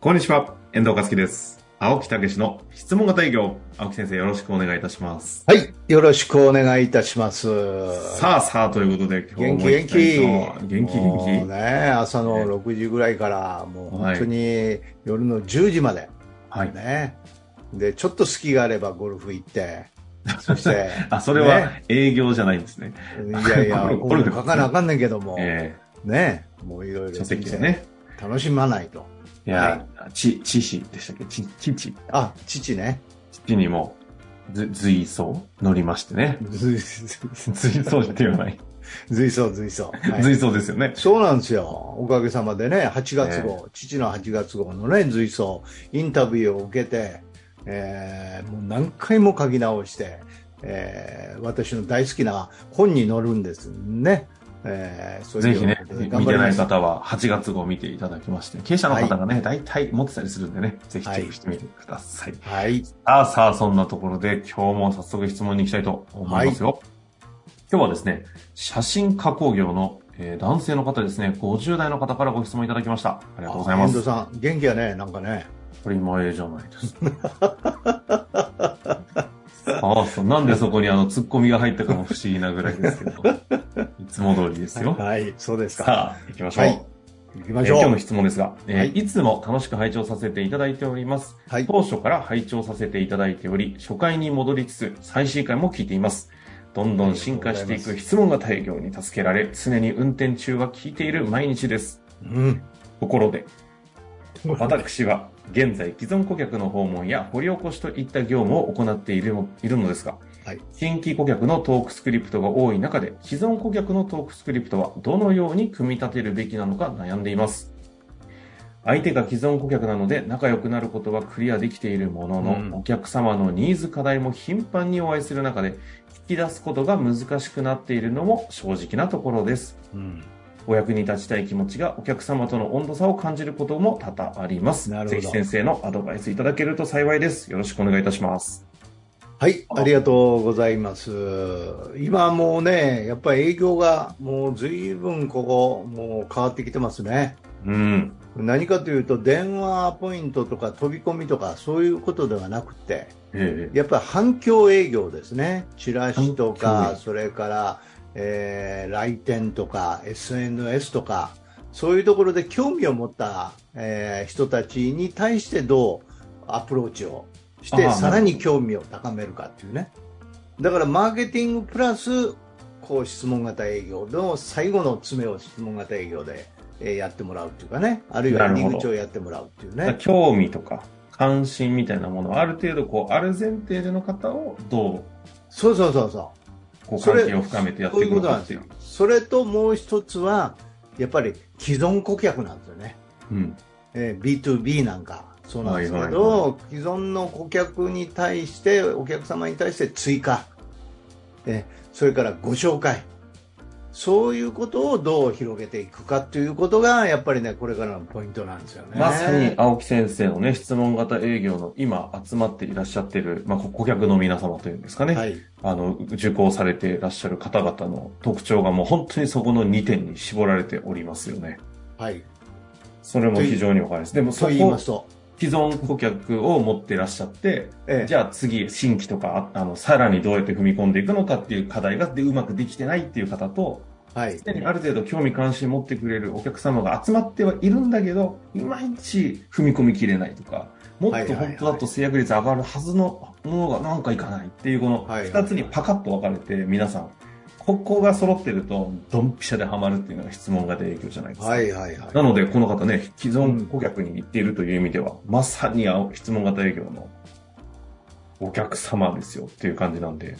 こんにちは、遠藤和樹です。青木武の質問型営業。青木先生、よろしくお願いいたします。はい。よろしくお願いいたします。さあさあ、ということで、今元気日元気。元気もう元気。ね、朝の6時ぐらいから、もう本当に夜の10時まで。はい。ね。で、ちょっと隙があればゴルフ行って、そして、あ、それはね営業じゃないんですね。いやいや、ゴルフ書かなあかんねんけども、えね。もういろいろー書籍でね。楽しまないと。いや、ち、知識でしたっけ？ち、ちち。あ、父ね。父にも、ず、随走乗りましてね。随随走ではない。随走、随走。はい随走ですよね。そうなんですよ。おかげさまでね、8月号、父の8月号のね、随走、インタビューを受けて、えーもう何回も書き直して、えー私の大好きな本に載るんですね。えーぜひね、見てない。方は8月号見ていただきまして、経営者の方がね、大体持ってたりするんでね、ぜひチェックしてみてください。はい。さあさあ、そんなところで今日も早速質問に行きたいと思いますよ。今日はですね、写真加工業の、えー男性の方ですね、50代の方からご質問いただきました。ありがとうございま遠藤す。さん、元気やね、なんかね。これ今えじゃないです。ああ、そう。なんでそこにあの、ツッコミが入ったかも不思議なぐらいですけど、いつも通りですよ。はい、そうですか。さあ、行きましょう。はい行きましょう。えー今日の質問ですが、えーはいい、つも楽しく拝聴させていただいております。はい。当初から拝聴させていただいており、初回に戻りつつ、最新回も聞いています。どんどん進化していく質問型営業に助けられ、常に運転中は聞いている毎日です。うん。ところで、私は現在既存顧客の訪問や掘り起こしといった業務を行っているのいるのですが、はい新規顧客のトークスクリプトが多い中で、既存顧客のトークスクリプトはどのように組み立てるべきなのか悩んでいます。相手が既存顧客なので仲良くなることはクリアできているものの、うんお客様のニーズ課題も頻繁にお会いする中で、引き出すことが難しくなっているのも正直なところです。うん。お役に立ちたい気持ちがお客様との温度差を感じることも多々あります。ぜひ先生のアドバイスいただけると幸いです。よろしくお願いいたします。はい、ありがとうございます。今もうね、やっぱり営業がもう随分ここ、もう変わってきてますね。うん。何かというと、電話ポイントとか飛び込みとかそういうことではなくて、ええやっぱり反響営業ですね。チラシとか、それから、えー来店とか、SNS とか、そういうところで興味を持った、えー人たちに対してどうアプローチをして、さらに興味を高めるかっていうね。だから、マーケティングプラス、こう、質問型営業の最後の詰めを質問型営業で、えーやってもらうっていうかね。あるいは入り口をやってもらうっていうね。興味とか関心みたいなものをある程度こう、ある前提での方をどそうそうそうそう。うこう関係を深めてやっていくのかっていう。それともう一つは、やっぱり既存顧客なんですよね。うん。えー B2B なんかそうなんですけど、はいはいは既存の顧客に対して、お客様に対して追加、えーそれからご紹介、そういうことをどう広げていくかということが、やっぱりね、これからのポイントなんですよね。まさに青木先生のね、質問型営業の今集まっていらっしゃってる、まあ、顧客の皆様というんですかね。はい。あの、受講されていらっしゃる方々の特徴がもう本当にそこの2点に絞られておりますよね。はい。それも非常にわかります。でもそと言いまこ、すと、既存顧客を持っていらっしゃって、ええ。じゃあ次、新規とか、ああの、さらにどうやって踏み込んでいくのかっていう課題がでうまくできてないっていう方と、はい。すでにある程度興味関心持ってくれるお客様が集まってはいるんだけど、いまいち踏み込みきれないとか、もっと本当だと制約率上がるはずのものがなんかいかないっていう、このはいはいはい。二つにパカッと分かれて、皆さん、ここが揃ってると、ドンピシャでハマるっていうのが質問型営業じゃないですか。はいはいはい。なので、この方ね、既存顧客に言っているという意味では、まさに青質問型営業のお客様ですよっていう感じなんで、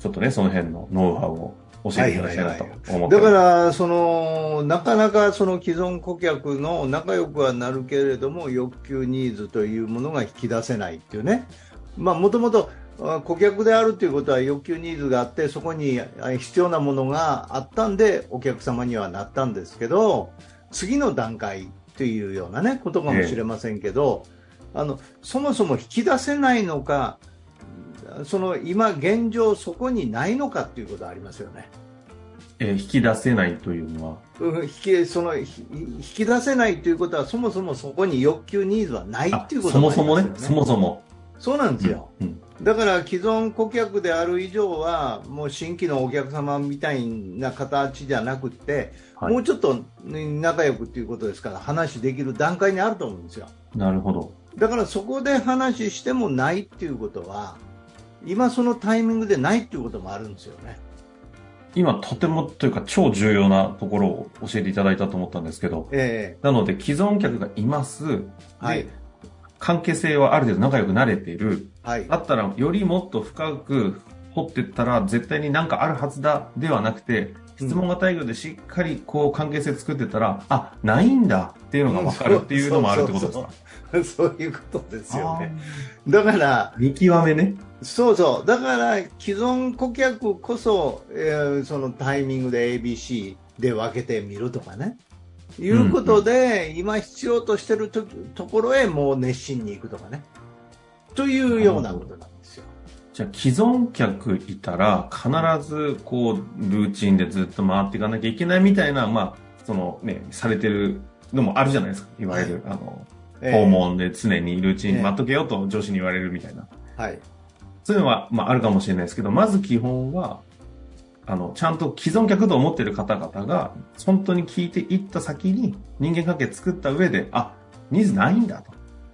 ちょっとね、その辺のノウハウを教えていただきたいなと思ってだから、その、なかなかその既存顧客の仲良くはなるけれども、欲求ニーズというものが引き出せないっていうね。まあ、もともと、あ顧客であるということは欲求ニーズがあって、そこにあ必要なものがあったんで、お客様にはなったんですけど、次の段階というようなね、ことかもしれませんけど、あの、そもそも引き出せないのか、その今現状そこにないのかっていうことはありますよね。えー引き出せないというのは、うん引きそのひ引き出せないということは、そもそもそこに欲求、ニーズはないあっていうことそもそもねそもそも。そうなんですよ。うんだから既存顧客である以上は、もう新規のお客様みたいな形じゃなくて、はいもうちょっとね仲良くということですから、話できる段階にあると思うんですよ。なるほど。だからそこで話してもないっていうことは、今そのタイミングでないっていうこともあるんですよね。今、とてもというか超重要なところを教えていただいたと思ったんですけど、えなので既存客がいます。ではい関係性はある程度仲良くなれている。えはいだったら、よりもっと深く掘っていったら、絶対になんかあるはずだ、ではなくて、質問型営業でしっかりこう関係性作ってたら、あ、ないんだっていうのが分かるっていうのもあるってことですか？そういうことですよね。だから、見極めね。そうそう、だから既存顧客こそ、えーそのタイミングで ABC で分けてみるとかね。いうことで、今必要としてるとところへもう熱心に行くとかね。というようなことなんですよ。じゃあ既存客いたら、必ずこう、ルーチンでずっと回っていかなきゃいけないみたいな、まあ、そのね、されてるのもあるじゃないですか。いわゆる、あの、えー訪問で常にルーチンに待っとけよと上司に言われるみたいな。はい。そういうのは、まあ、あるかもしれないですけど、まず基本は、あの、ちゃんと既存客と思っている方々が、本当に聞いていった先に人間関係作った上で、あ、ニーズないんだと。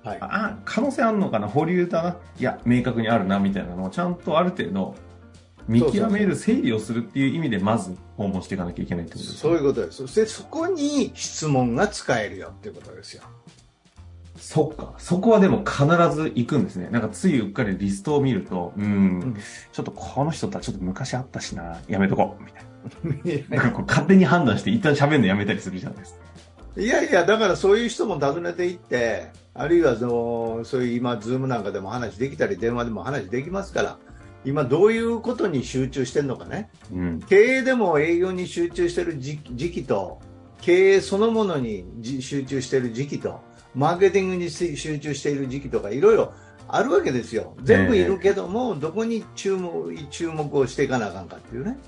はい。あ、可能性あるのかな？保留だな？いや、明確にあるな、みたいなのをちゃんとある程度、見極める、整理をするっていう意味で、まず訪問していかなきゃいけないってことですね。そういうことです。そしてそこに質問が使えるよっていうことですよ。そっか。そこはでも必ず行くんですね。なんかついうっかりリストを見ると、うん、んちょっとこの人とはちょっと昔あったしな、やめとこう、みたいな。なんかこう勝手に判断して一旦喋るのやめたりするじゃないですか。いやいや、だからそういう人も訪ねていって、あるいはそのそういう今、ズームなんかでも話できたり、電話でも話できますから、今、どういうことに集中してるのかね、うん。経営でも営業に集中してる時時期と、経営そのものにじ集中してる時期と、マーケティングに集中している時期とか、いろいろあるわけですよ、全部いるけども、どこに注目注目をしていかなあかんかっていうね、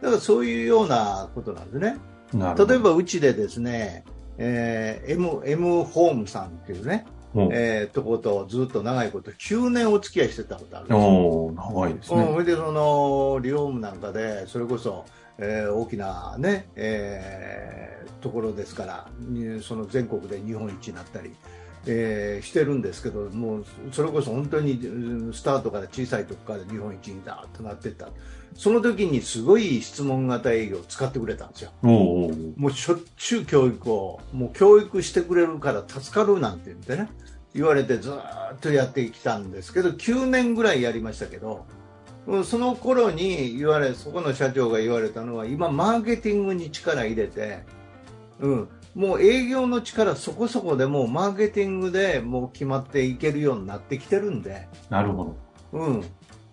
だからそういうようなことなんですね。例えばうちでですね、えー M, M ホームさんっていうね、おえーとことずっと長いこと9年お付き合いしてたことあるんですよ。長いですうん、ね。それでそのリフォームなんかでそれこそ、えー大きなね、えーところですからにその全国で日本一になったり、えーしてるんですけどもうそれこそ本当にうんスタートから小さいとこから日本一にだとなってったその時にすごい質問型営業を使ってくれたんですよ。もうしょっちゅう教育を、もう教育してくれるから助かるなんて言ってね、言われてずーっとやってきたんですけど、9年ぐらいやりましたけど、うんその頃に言われ、そこの社長が言われたのは、今、マーケティングに力入れて、うん、もう営業の力そこそこでもうマーケティングでもう決まっていけるようになってきてるんで、なるほど。うん、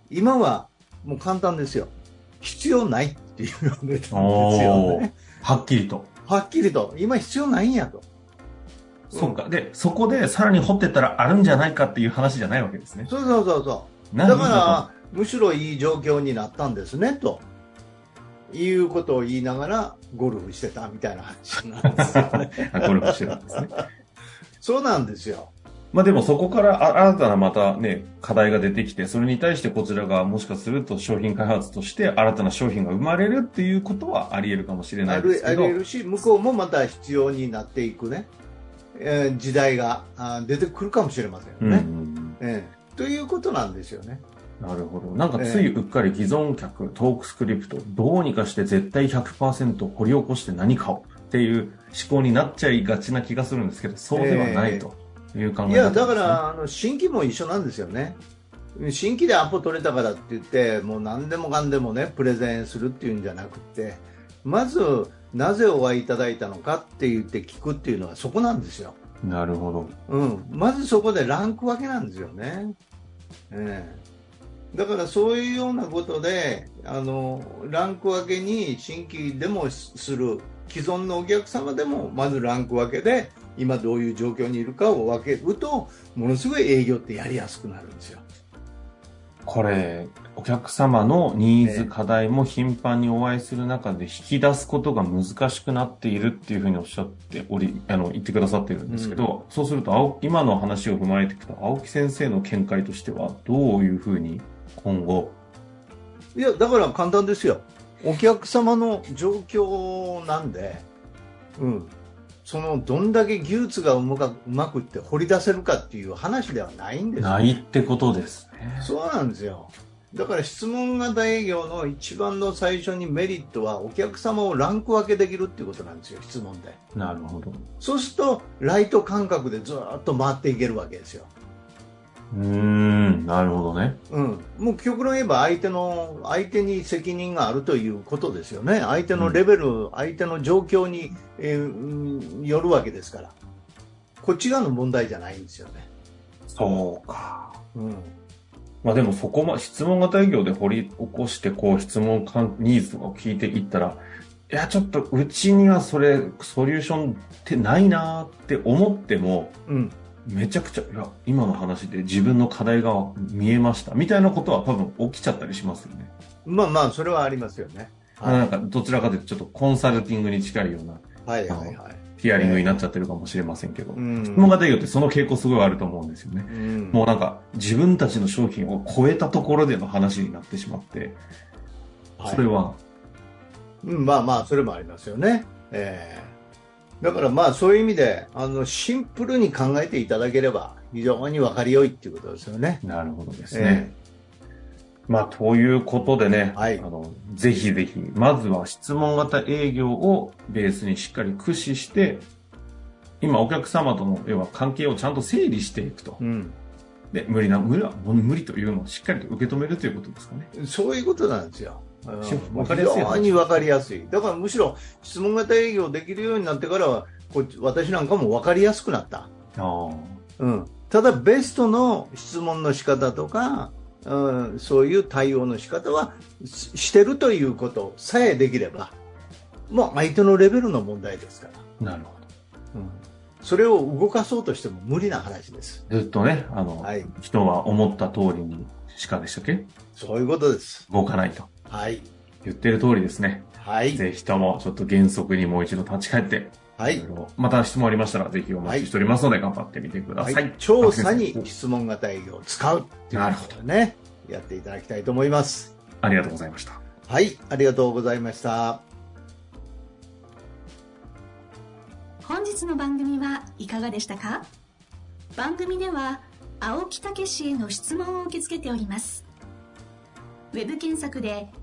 今はもう簡単ですよ。必要ないっていうようなんですよね。はっきりと。はっきりと、今必要ないんやと。そうか。で、そこでさらに掘ってったらあるんじゃないかっていう話じゃないわけですね。そうそうそうそう。何だから、むしろいい状況になったんですね、ということを言いながら、ゴルフしてたみたいな話なんですよね。あゴルフしてたんですね。そうなんですよ。まあでもそこからあ新たなまたね、課題が出てきて、それに対してこちらがもしかすると商品開発として新たな商品が生まれるっていうことはあり得るかもしれなあいですけどるあり、得るし、向こうもまた必要になっていくね、えー時代があ出てくるかもしれませんうんうよね、んええということなんですよね。うん、なるほど。なんかついうっかり既存客、トークスクリプト、どうにかして絶対100%掘り起こして何かをっていう思考になっちゃいがちな気がするんですけど、そうではないという考え方です、ねいや、だから、あの新規も一緒なんですよね。新規でアポ取れたからって言って、もう何でもかんでもね、プレゼンするっていうんじゃなくて、まず、なぜお会いいただいたのかって言って聞くっていうのはそこなんですよ。なるほど。うん。まずそこでランク分けなんですよね。ええだからそういうようなことで、あの、ランク分けに新規でもする、既存のお客様でもまずランク分けで、今どういう状況にいるかを分けると、ものすごい営業ってやりやすくなるんですよ。これ、お客様のニーズ、ええ課題も頻繁にお会いする中で引き出すことが難しくなっているっていうふうにおっしゃっており、あの、言ってくださってるんですけど、そうすると、青今の話を踏まえていくと、青木先生の見解としては、どういうふうに今後、いや、だから簡単ですよ。お客様の状況なんで、うん。その、どんだけ技術がうまくって掘り出せるかっていう話ではないんですよ。ないってことですね。そうなんですよ。だから質問型営業の一番の最初にメリットはお客様をランク分けできるっていうことなんですよ、質問で。なるほど。そうすると、ライト感覚でずーっと回っていけるわけですよ。うーん、なるほどね。うん。もう極論言えば相手の、相手に責任があるということですよね。相手のレベル、相手の状況に、えーうんよるわけですから。こっち側の問題じゃないんですよね。そうか。うん。まあでもそこま、質問型営業で掘り起こして、こう質問かんニーズとかを聞いていったら、いや、ちょっとうちにはそれ、ソリューションってないなーって思っても、うん。めちゃくちゃ、いや、今の話で自分の課題が見えました。みたいなことは多分起きちゃったりしますよね。まあまあ、それはありますよね。あなんか、どちらかというとちょっとコンサルティングに近いような、はいはいはい。ヒアリングになっちゃってるかもしれませんけど、うん質問型営業ってその傾向すごいあると思うんですよね。うんもうなんか、自分たちの商品を超えたところでの話になってしまって、それは、うん、まあまあ、それもありますよね。ええだからまあ、そういう意味で、あの、シンプルに考えていただければ、非常に分かりよいっていうことですよね。なるほどですね。まあ、ということでね、はいあの、ぜひぜひ、まずは質問型営業をベースにしっかり駆使して、今お客様との、要は関係をちゃんと整理していくとえ。うん。で、無理な、無理は、無理というのをしっかりと受け止めるということですかね。そういうことなんですよ。うんしわかりやすい話非常に分かりやすい。だからむしろ質問型営業できるようになってからは、こっち私なんかも分かりやすくなった。ああ。うん、ただ、ベストの質問の仕方とか、うん、そういう対応の仕方はししてるということさえできれば、もう相手のレベルの問題ですから、なるほうん、それを動かそうとしても無理な話です。ど。ずっとね、あの、はい、人は思った通りにしかでしたっけ？そういうことです。動かないとはい、言ってる通りですね。はい、ぜひともちょっと原則にもう一度立ち返って、はい。また質問ありましたらぜひお待ちしておりますので頑張ってみてください。はい、調査にあ質問型営業を使うっていうなるほことでね、やっていただきたいと思います。ありがとうございました。はい、ありがとうございました。本日の番組はいかがでしたか？番組では青木武氏への質問を受け付けております。ウェブ検索で「